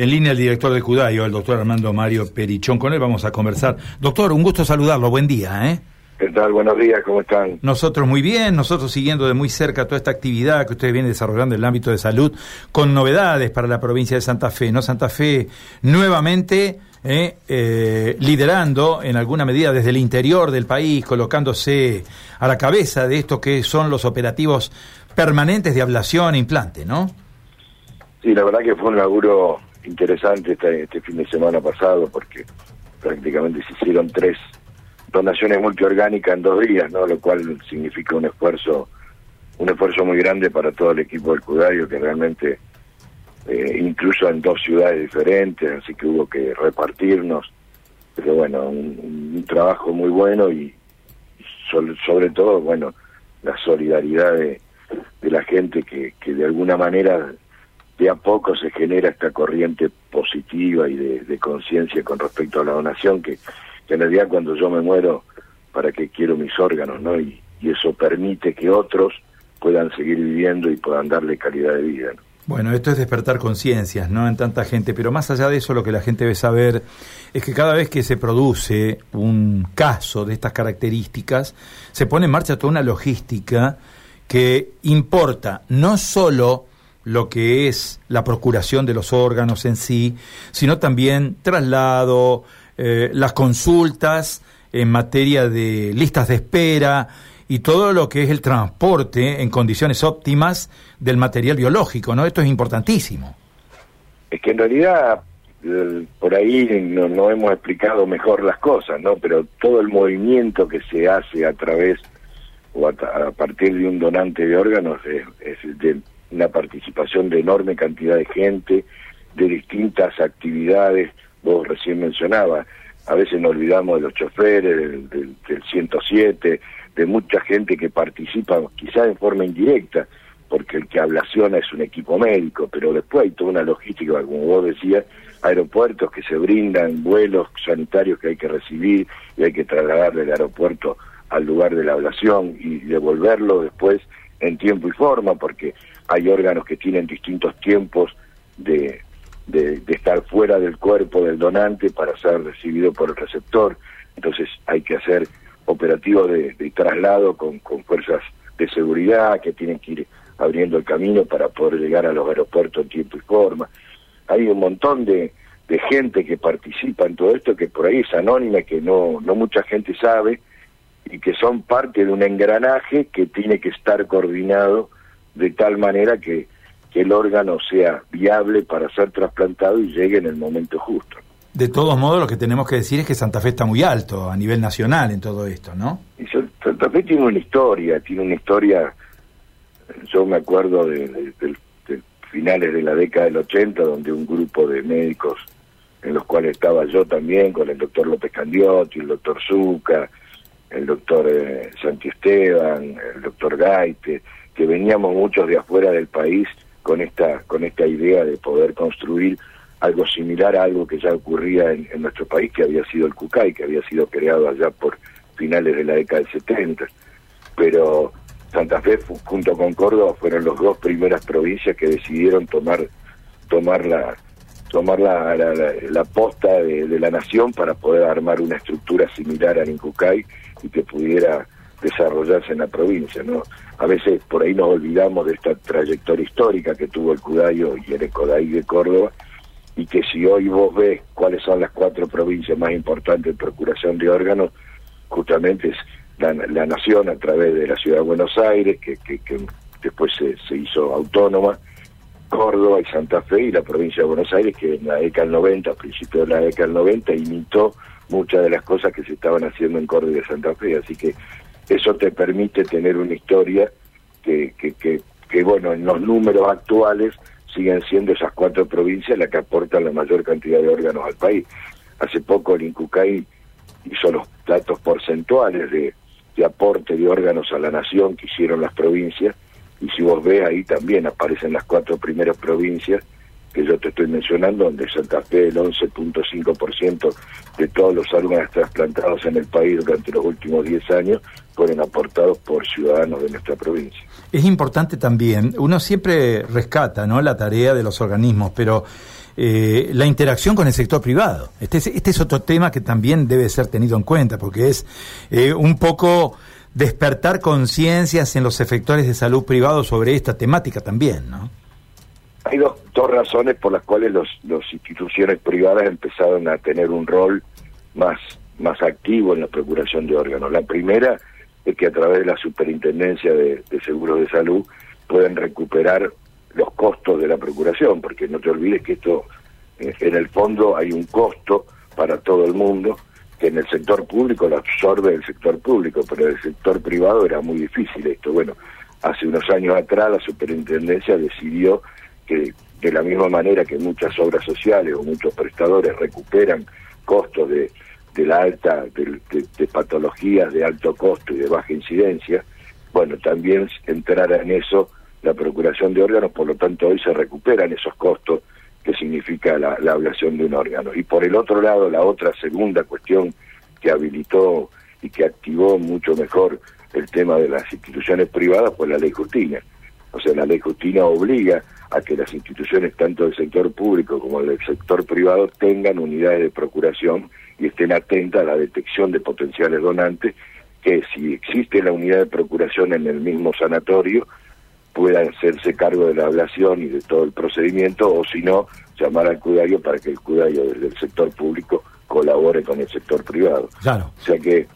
en línea el director de Cudayo, el doctor Armando Mario Perichón. Con él vamos a conversar. Doctor, un gusto saludarlo. Buen día, ¿eh? ¿Qué tal? Buenos días, ¿cómo están? Nosotros muy bien, nosotros siguiendo de muy cerca toda esta actividad que ustedes vienen desarrollando en el ámbito de salud, con novedades para la provincia de Santa Fe, ¿no? Santa Fe nuevamente eh, eh, liderando en alguna medida desde el interior del país, colocándose a la cabeza de esto que son los operativos permanentes de ablación e implante, ¿no? Sí, la verdad que fue un laburo interesante este, este fin de semana pasado porque prácticamente se hicieron tres donaciones multiorgánicas en dos días, ¿no? Lo cual significa un esfuerzo, un esfuerzo muy grande para todo el equipo del Cudario, que realmente, eh, incluso en dos ciudades diferentes, así que hubo que repartirnos. Pero bueno, un, trabajo muy bueno y, sobre, todo, bueno, la solidaridad de, la gente que, que de alguna manera de a poco se genera esta corriente positiva y de, conciencia con respecto a la donación que que en realidad cuando yo me muero, ¿para qué quiero mis órganos? no y, eso permite que otros puedan seguir viviendo y puedan darle calidad de vida. Bueno, esto es despertar conciencias, ¿no? En tanta gente, pero más allá de eso, lo que la gente debe saber es que cada vez que se produce un caso de estas características, se pone en marcha toda una logística que importa no solo lo que es la procuración de los órganos en sí, sino también traslado, eh, las consultas en materia de listas de espera y todo lo que es el transporte en condiciones óptimas del material biológico, ¿no? Esto es importantísimo. Es que en realidad por ahí no, no, hemos explicado mejor las cosas, ¿no? Pero todo el movimiento que se hace a través o a, partir de un donante de órganos es, es, de una participación de enorme cantidad de gente, de distintas actividades, vos recién mencionabas, a veces nos olvidamos de los choferes, del, 107, de mucha gente que participa, quizás en forma indirecta, porque el que ablaciona es un equipo médico, pero después hay toda una logística, como vos decías, aeropuertos que se brindan, vuelos sanitarios que hay que recibir y hay que trasladar del aeropuerto al lugar de la ablación y devolverlo después en tiempo y forma, porque hay órganos que tienen distintos tiempos de, de, estar fuera del cuerpo del donante para ser recibido por el receptor. Entonces hay que hacer operativos de, traslado con, fuerzas de seguridad que tienen que ir abriendo el camino para poder llegar a los aeropuertos en tiempo y forma. Hay un montón de, de gente que participa en todo esto que por ahí es anónima, que no, no mucha gente sabe y que son parte de un engranaje que tiene que estar coordinado de tal manera que que el órgano sea viable para ser trasplantado y llegue en el momento justo. De todos modos, lo que tenemos que decir es que Santa Fe está muy alto a nivel nacional en todo esto, ¿no? Y Santa Fe tiene una historia, tiene una historia, yo me acuerdo de, finales de la década del 80, donde un grupo de médicos, en los cuales estaba yo también, con el doctor López Candiotti, el doctor Zuca, el doctor eh, Santi Esteban, el doctor Gaite, que veníamos muchos de afuera del país con esta, con esta idea de poder construir algo similar a algo que ya ocurría en, nuestro país, que había sido el CUCAI, que había sido creado allá por finales de la década del 70. Pero Santa Fe, junto con Córdoba, fueron las dos primeras provincias que decidieron tomar, tomar la tomar la, la, posta de, la nación para poder armar una estructura similar al INCUCAI y que pudiera desarrollarse en la provincia, ¿no? A veces por ahí nos olvidamos de esta trayectoria histórica que tuvo el Cudayo y el Ecodai de Córdoba, y que si hoy vos ves cuáles son las cuatro provincias más importantes en procuración de órganos, justamente es la, nación a través de la ciudad de Buenos Aires, que, que, después se, se, hizo autónoma, Córdoba y Santa Fe, y la provincia de Buenos Aires, que en la década del 90, a principios de la década del 90, imitó muchas de las cosas que se estaban haciendo en Córdoba y Santa Fe. Así que eso te permite tener una historia que, que, que, bueno, en los números actuales siguen siendo esas cuatro provincias las que aportan la mayor cantidad de órganos al país. Hace poco el INCUCAI hizo los datos porcentuales de, de aporte de órganos a la nación que hicieron las provincias, y si vos ves ahí también aparecen las cuatro primeras provincias que yo te estoy mencionando, donde Santa Fe el 11.5% de todos los órganos trasplantados en el país durante los últimos 10 años fueron aportados por ciudadanos de nuestra provincia. Es importante también, uno siempre rescata ¿no? la tarea de los organismos, pero eh, la interacción con el sector privado. Este es, este es otro tema que también debe ser tenido en cuenta, porque es eh, un poco despertar conciencias en los efectores de salud privados sobre esta temática también, ¿no? Hay dos, dos razones por las cuales las los instituciones privadas empezaron a tener un rol más, más activo en la procuración de órganos. La primera es que a través de la superintendencia de, de seguros de salud pueden recuperar los costos de la procuración, porque no te olvides que esto, eh, en el fondo hay un costo para todo el mundo, que en el sector público lo absorbe el sector público, pero en el sector privado era muy difícil esto. Bueno, hace unos años atrás la superintendencia decidió que de la misma manera que muchas obras sociales o muchos prestadores recuperan costos de, de la alta, de, patologías de alto costo y de baja incidencia, bueno, también entrara en eso la procuración de órganos, por lo tanto hoy se recuperan esos costos que significa la, la ablación de un órgano. Y por el otro lado, la otra segunda cuestión que habilitó y que activó mucho mejor el tema de las instituciones privadas fue la ley Justina. O sea, la ley Justina obliga a que las instituciones, tanto del sector público como del sector privado, tengan unidades de procuración y estén atentas a la detección de potenciales donantes, que si existe la unidad de procuración en el mismo sanatorio, puedan hacerse cargo de la ablación y de todo el procedimiento, o si no, llamar al cuidario para que el cuidario desde el sector público colabore con el sector privado. Claro. O sea que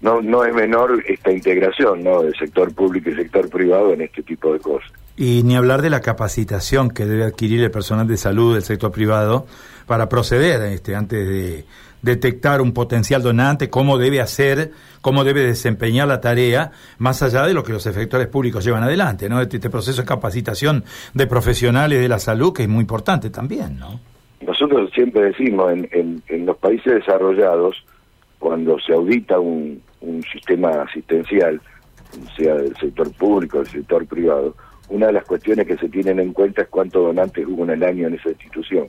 no, no es menor esta integración ¿no? del sector público y sector privado en este tipo de cosas. Y ni hablar de la capacitación que debe adquirir el personal de salud del sector privado para proceder este, antes de detectar un potencial donante, cómo debe hacer, cómo debe desempeñar la tarea, más allá de lo que los efectores públicos llevan adelante, ¿no? Este, este proceso de capacitación de profesionales de la salud, que es muy importante también, ¿no? Nosotros siempre decimos, en, en, los países desarrollados, cuando se audita un, un sistema asistencial, sea del sector público del sector privado, una de las cuestiones que se tienen en cuenta es cuántos donantes hubo en el año en esa institución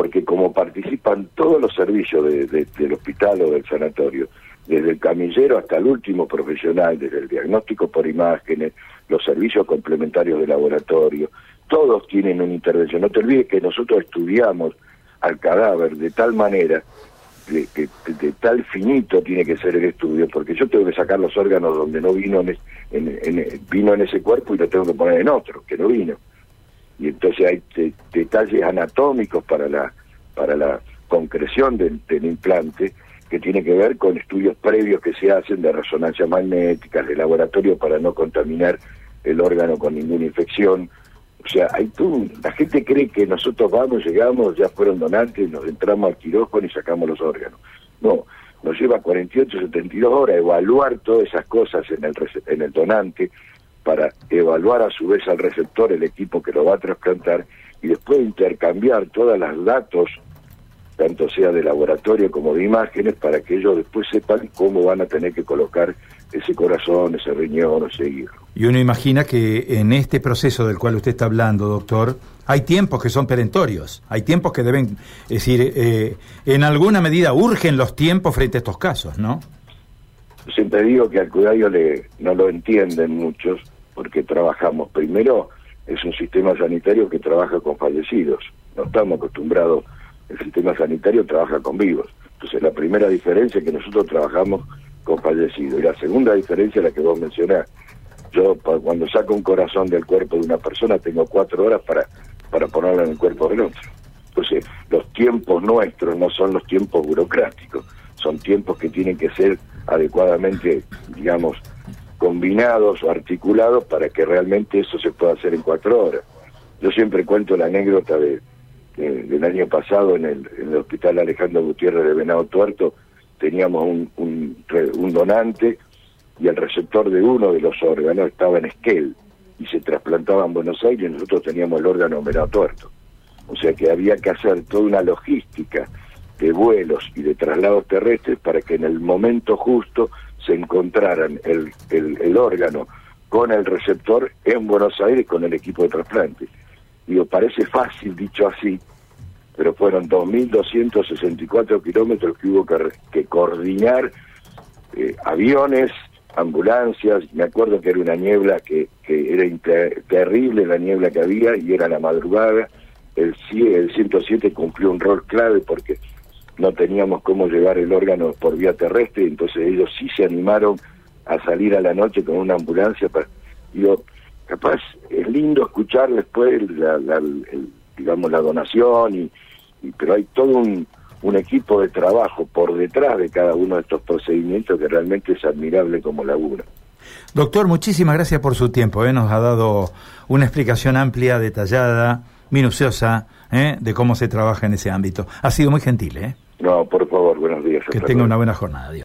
porque como participan todos los servicios del hospital o del sanatorio, desde el camillero hasta el último profesional, desde el diagnóstico por imágenes, los servicios complementarios de laboratorio, todos tienen una intervención. No te olvides que nosotros estudiamos al cadáver de tal manera que de, tal finito tiene que ser el estudio, porque yo tengo que sacar los órganos donde no vino en, vino en ese cuerpo y lo tengo que poner en otro, que no vino y entonces hay detalles anatómicos para la para la concreción del, implante que tiene que ver con estudios previos que se hacen de resonancia magnética, de laboratorio para no contaminar el órgano con ninguna infección. O sea, hay tú, la gente cree que nosotros vamos, llegamos, ya fueron donantes, nos entramos al quirófano y sacamos los órganos. No, nos lleva 48, 72 horas evaluar todas esas cosas en el, en el donante, para evaluar a su vez al receptor, el equipo que lo va a trasplantar, y después intercambiar todos los datos, tanto sea de laboratorio como de imágenes, para que ellos después sepan cómo van a tener que colocar ese corazón, ese riñón, ese hígado. Y uno imagina que en este proceso del cual usted está hablando, doctor, hay tiempos que son perentorios, hay tiempos que deben, es decir, eh, en alguna medida urgen los tiempos frente a estos casos, ¿no? siempre digo que al cuidado le, no lo entienden muchos porque trabajamos. Primero, es un sistema sanitario que trabaja con fallecidos. No estamos acostumbrados, el sistema sanitario trabaja con vivos. Entonces, la primera diferencia es que nosotros trabajamos con fallecidos. Y la segunda diferencia es la que vos mencionás. Yo, cuando saco un corazón del cuerpo de una persona, tengo cuatro horas para, para ponerlo en el cuerpo del otro. Entonces, los tiempos nuestros no son los tiempos burocráticos, son tiempos que tienen que ser adecuadamente, digamos, combinados o articulados para que realmente eso se pueda hacer en cuatro horas. Yo siempre cuento la anécdota de, del año pasado en el, Hospital Alejandro Gutiérrez de Venado Tuerto, teníamos un, donante y el receptor de uno de los órganos estaba en Esquel y se trasplantaba en Buenos Aires y nosotros teníamos el órgano en Venado Tuerto. O sea que había que hacer toda una logística de vuelos y de traslados terrestres para que en el momento justo se encontraran el, el, órgano con el receptor en Buenos Aires con el equipo de trasplante. Digo, parece fácil dicho así, pero fueron 2.264 kilómetros que hubo que, coordinar eh, aviones, ambulancias, me acuerdo que era una niebla que, que era terrible la niebla que había y era la madrugada, el, el 107 cumplió un rol clave porque no teníamos cómo llevar el órgano por vía terrestre, entonces ellos sí se animaron a salir a la noche con una ambulancia. Para, digo, capaz es lindo escuchar después la, digamos la donación y, pero hay todo un, un equipo de trabajo por detrás de cada uno de estos procedimientos que realmente es admirable como labura. Doctor, muchísimas gracias por su tiempo. ¿eh? Nos ha dado una explicación amplia, detallada, minuciosa ¿eh? de cómo se trabaja en ese ámbito. Ha sido muy gentil. ¿eh? No, por favor, buenos días. Que tenga una buena jornada.